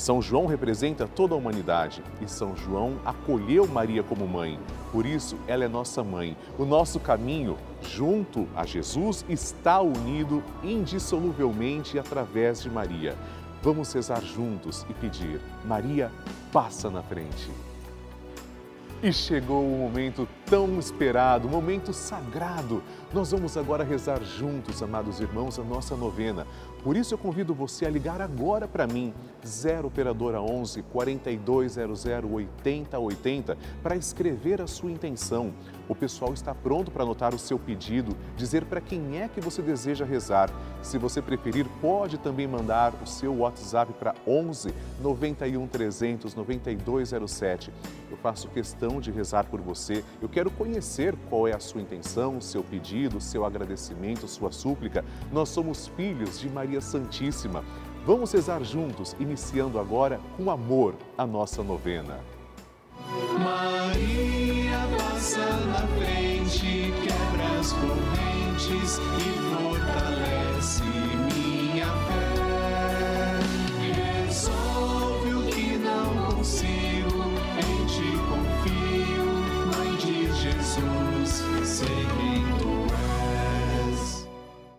São João representa toda a humanidade e São João acolheu Maria como mãe. Por isso, ela é nossa mãe. O nosso caminho junto a Jesus está unido indissoluvelmente através de Maria. Vamos rezar juntos e pedir: Maria, passa na frente. E chegou o momento tão esperado, o momento sagrado. Nós vamos agora rezar juntos, amados irmãos, a nossa novena. Por isso eu convido você a ligar agora para mim, 0 operadora 11 4200 8080, para escrever a sua intenção. O pessoal está pronto para anotar o seu pedido, dizer para quem é que você deseja rezar. Se você preferir, pode também mandar o seu WhatsApp para 11 91 300 9207. Eu faço questão de rezar por você. Eu quero conhecer qual é a sua intenção, seu pedido, seu agradecimento, sua súplica. Nós somos filhos de Maria Santíssima. Vamos rezar juntos, iniciando agora com amor a nossa novena. Maria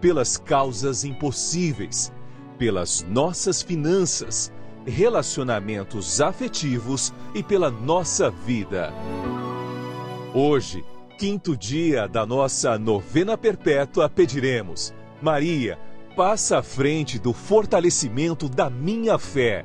pelas causas impossíveis, pelas nossas finanças, relacionamentos afetivos e pela nossa vida. Hoje, quinto dia da nossa novena perpétua, pediremos: Maria, passa à frente do fortalecimento da minha fé.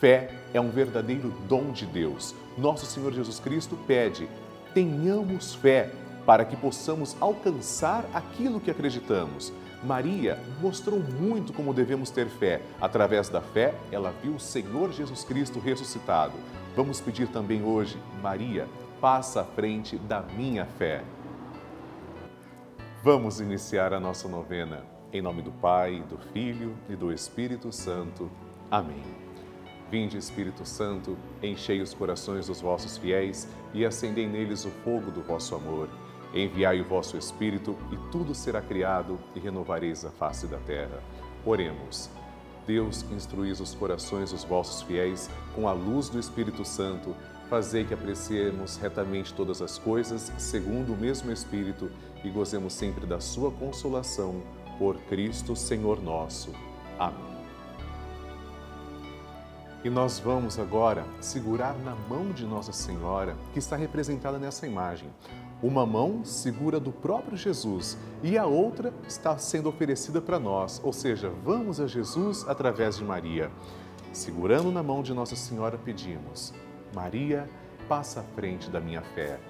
Fé é um verdadeiro dom de Deus. Nosso Senhor Jesus Cristo pede: tenhamos fé para que possamos alcançar aquilo que acreditamos. Maria mostrou muito como devemos ter fé. Através da fé, ela viu o Senhor Jesus Cristo ressuscitado. Vamos pedir também hoje, Maria, passa à frente da minha fé. Vamos iniciar a nossa novena. Em nome do Pai, do Filho e do Espírito Santo. Amém. Vinde, Espírito Santo, enchei os corações dos vossos fiéis e acendei neles o fogo do vosso amor. Enviai o vosso Espírito e tudo será criado e renovareis a face da terra. Oremos. Deus instruís os corações dos vossos fiéis com a luz do Espírito Santo, fazei que apreciemos retamente todas as coisas, segundo o mesmo Espírito, e gozemos sempre da sua consolação. Por Cristo, Senhor nosso. Amém. E nós vamos agora segurar na mão de Nossa Senhora, que está representada nessa imagem. Uma mão segura do próprio Jesus e a outra está sendo oferecida para nós, ou seja, vamos a Jesus através de Maria. Segurando na mão de Nossa Senhora, pedimos: Maria, passa à frente da minha fé.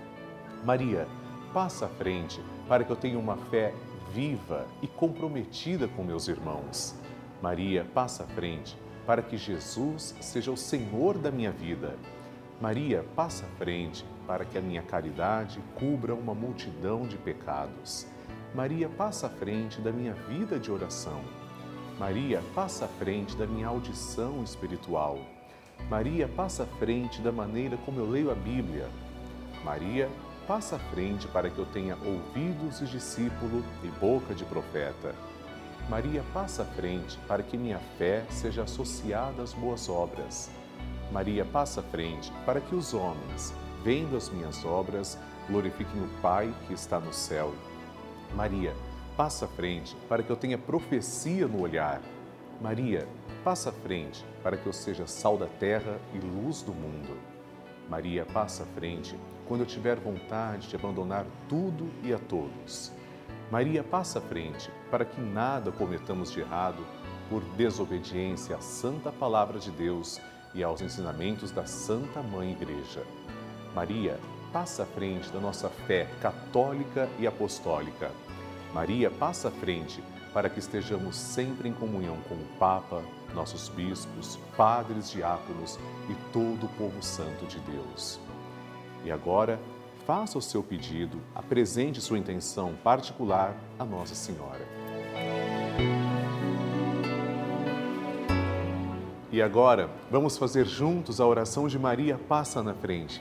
Maria, passa à frente para que eu tenha uma fé viva e comprometida com meus irmãos. Maria, passa à frente para que Jesus seja o Senhor da minha vida. Maria, passa à frente para que a minha caridade cubra uma multidão de pecados. Maria, passa à frente da minha vida de oração. Maria, passa à frente da minha audição espiritual. Maria, passa à frente da maneira como eu leio a Bíblia. Maria, passa à frente para que eu tenha ouvidos de discípulo e boca de profeta. Maria, passa à frente para que minha fé seja associada às boas obras. Maria, passa à frente para que os homens, vendo as minhas obras, glorifiquem o Pai que está no céu. Maria, passa à frente para que eu tenha profecia no olhar. Maria, passa à frente para que eu seja sal da terra e luz do mundo. Maria, passa à frente quando eu tiver vontade de abandonar tudo e a todos. Maria, passa à frente para que nada cometamos de errado por desobediência à santa palavra de Deus e aos ensinamentos da Santa Mãe Igreja. Maria, passa à frente da nossa fé católica e apostólica. Maria, passa à frente para que estejamos sempre em comunhão com o Papa, nossos bispos, padres, diáconos e todo o povo santo de Deus. E agora, faça o seu pedido, apresente sua intenção particular a Nossa Senhora. E agora, vamos fazer juntos a oração de Maria Passa na Frente.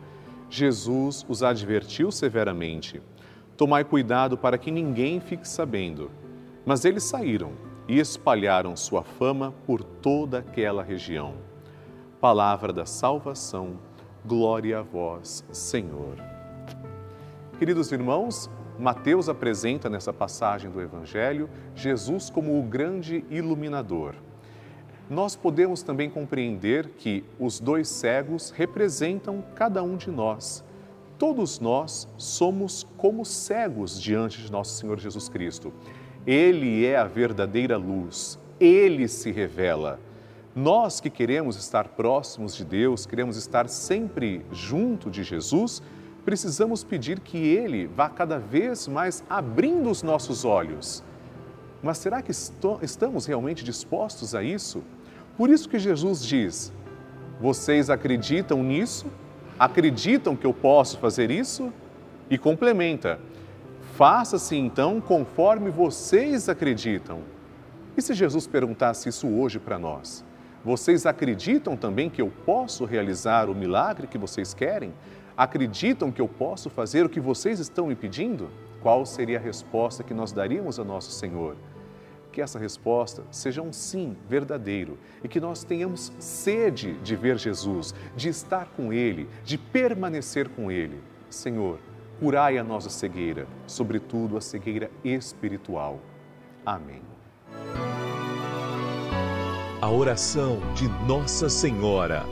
Jesus os advertiu severamente: Tomai cuidado para que ninguém fique sabendo. Mas eles saíram e espalharam sua fama por toda aquela região. Palavra da salvação, glória a vós, Senhor. Queridos irmãos, Mateus apresenta nessa passagem do Evangelho Jesus como o grande iluminador. Nós podemos também compreender que os dois cegos representam cada um de nós. Todos nós somos como cegos diante de nosso Senhor Jesus Cristo. Ele é a verdadeira luz, ele se revela. Nós que queremos estar próximos de Deus, queremos estar sempre junto de Jesus, precisamos pedir que Ele vá cada vez mais abrindo os nossos olhos. Mas será que estamos realmente dispostos a isso? Por isso que Jesus diz: Vocês acreditam nisso? Acreditam que eu posso fazer isso? E complementa: Faça-se então conforme vocês acreditam. E se Jesus perguntasse isso hoje para nós? Vocês acreditam também que eu posso realizar o milagre que vocês querem? Acreditam que eu posso fazer o que vocês estão me pedindo? Qual seria a resposta que nós daríamos ao nosso Senhor? Que essa resposta seja um sim verdadeiro e que nós tenhamos sede de ver Jesus, de estar com Ele, de permanecer com Ele. Senhor, curai a nossa cegueira, sobretudo a cegueira espiritual. Amém. A oração de Nossa Senhora.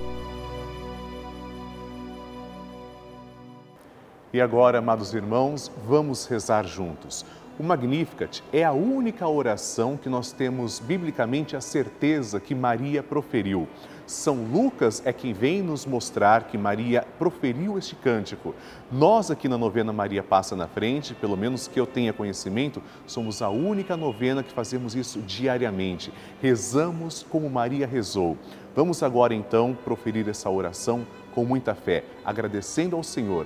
E agora, amados irmãos, vamos rezar juntos. O Magnificat é a única oração que nós temos biblicamente a certeza que Maria proferiu. São Lucas é quem vem nos mostrar que Maria proferiu este cântico. Nós aqui na novena Maria Passa na Frente, pelo menos que eu tenha conhecimento, somos a única novena que fazemos isso diariamente. Rezamos como Maria rezou. Vamos agora então proferir essa oração com muita fé, agradecendo ao Senhor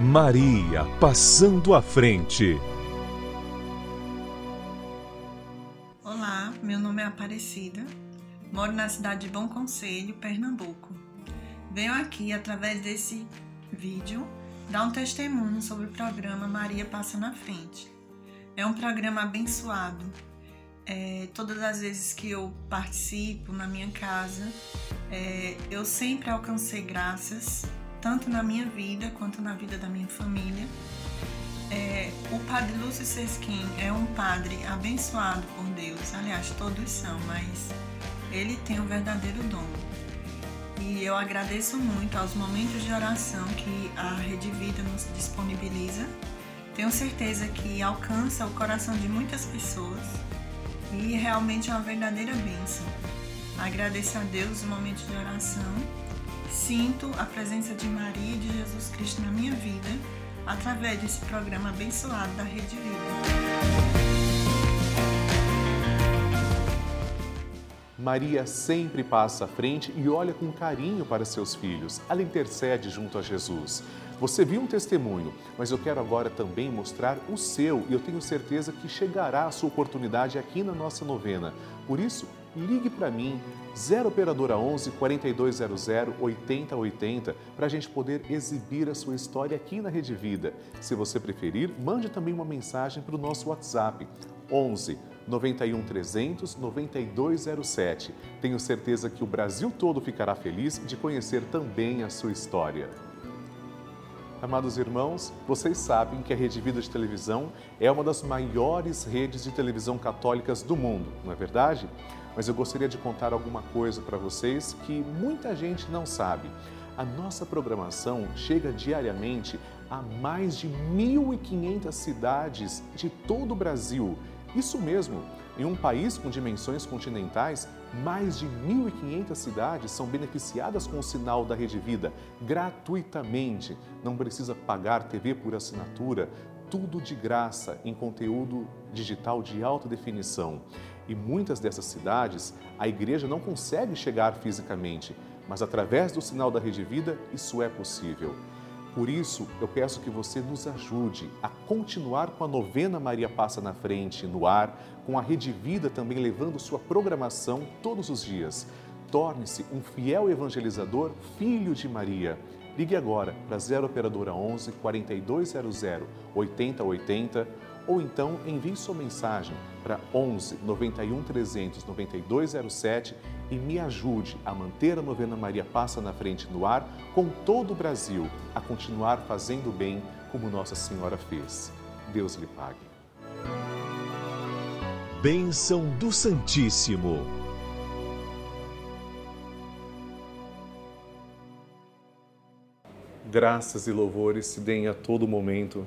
Maria passando à frente. Olá, meu nome é Aparecida, moro na cidade de Bom Conselho, Pernambuco. Venho aqui, através desse vídeo, dar um testemunho sobre o programa Maria Passa na Frente. É um programa abençoado. É, todas as vezes que eu participo na minha casa, é, eu sempre alcancei graças tanto na minha vida quanto na vida da minha família. É, o padre Lúcio Sesquim é um padre abençoado por Deus, aliás, todos são, mas ele tem o um verdadeiro dom. E eu agradeço muito aos momentos de oração que a Rede Vida nos disponibiliza. Tenho certeza que alcança o coração de muitas pessoas e realmente é uma verdadeira bênção. Agradeço a Deus o momento de oração Sinto a presença de Maria e de Jesus Cristo na minha vida através desse programa abençoado da Rede Vida. Maria sempre passa à frente e olha com carinho para seus filhos. Ela intercede junto a Jesus. Você viu um testemunho, mas eu quero agora também mostrar o seu e eu tenho certeza que chegará a sua oportunidade aqui na nossa novena. Por isso, ligue para mim, 0 Operadora 11 4200 8080, para a gente poder exibir a sua história aqui na Rede Vida. Se você preferir, mande também uma mensagem para o nosso WhatsApp, 11 91 300 9207. Tenho certeza que o Brasil todo ficará feliz de conhecer também a sua história. Amados irmãos, vocês sabem que a Rede Vida de Televisão é uma das maiores redes de televisão católicas do mundo, não é verdade? Mas eu gostaria de contar alguma coisa para vocês que muita gente não sabe. A nossa programação chega diariamente a mais de 1.500 cidades de todo o Brasil. Isso mesmo, em um país com dimensões continentais, mais de 1.500 cidades são beneficiadas com o sinal da Rede Vida gratuitamente. Não precisa pagar TV por assinatura, tudo de graça em conteúdo digital de alta definição. E muitas dessas cidades, a igreja não consegue chegar fisicamente, mas através do sinal da Rede Vida, isso é possível. Por isso, eu peço que você nos ajude a continuar com a novena Maria Passa na Frente no ar, com a Rede Vida também levando sua programação todos os dias. Torne-se um fiel evangelizador, filho de Maria. Ligue agora para 0 Operadora 11 4200 8080 ou então envie sua mensagem para 11 91 300 9207 e me ajude a manter a novena Maria Passa na Frente no ar com todo o Brasil, a continuar fazendo bem como Nossa Senhora fez. Deus lhe pague. bênção do Santíssimo. Graças e louvores se deem a todo momento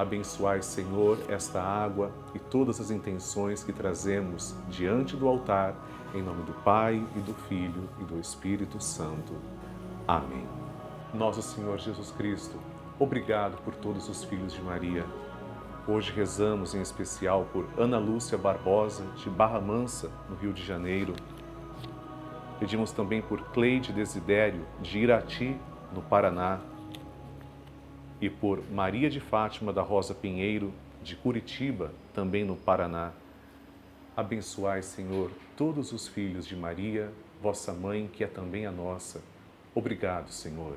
Abençoai, Senhor, esta água e todas as intenções que trazemos diante do altar, em nome do Pai e do Filho e do Espírito Santo. Amém. Nosso Senhor Jesus Cristo, obrigado por todos os filhos de Maria. Hoje rezamos em especial por Ana Lúcia Barbosa, de Barra Mansa, no Rio de Janeiro. Pedimos também por Cleide Desidério, de Irati, no Paraná e por Maria de Fátima da Rosa Pinheiro, de Curitiba, também no Paraná. Abençoai, Senhor, todos os filhos de Maria, vossa mãe, que é também a nossa. Obrigado, Senhor.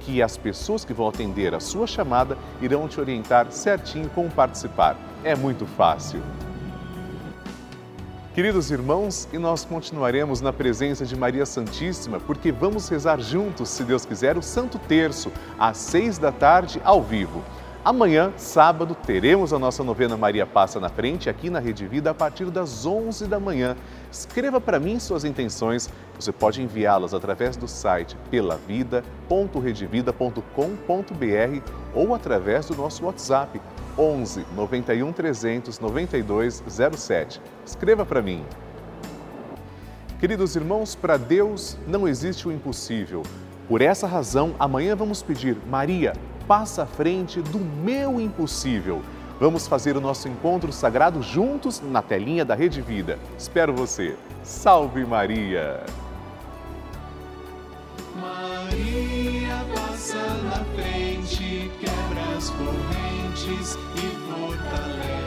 que as pessoas que vão atender a sua chamada irão te orientar certinho como participar. É muito fácil. Queridos irmãos, e nós continuaremos na presença de Maria Santíssima, porque vamos rezar juntos, se Deus quiser, o Santo Terço, às seis da tarde, ao vivo. Amanhã, sábado, teremos a nossa novena Maria Passa na Frente aqui na Rede Vida a partir das 11 da manhã. Escreva para mim suas intenções. Você pode enviá-las através do site pelavida.redevida.com.br ou através do nosso WhatsApp 11 91 300 92 07. Escreva para mim. Queridos irmãos, para Deus não existe o impossível. Por essa razão, amanhã vamos pedir, Maria, passa à frente do meu impossível. Vamos fazer o nosso encontro sagrado juntos na telinha da Rede Vida. Espero você. Salve Maria! Maria passa na frente, quebra as correntes e fortalece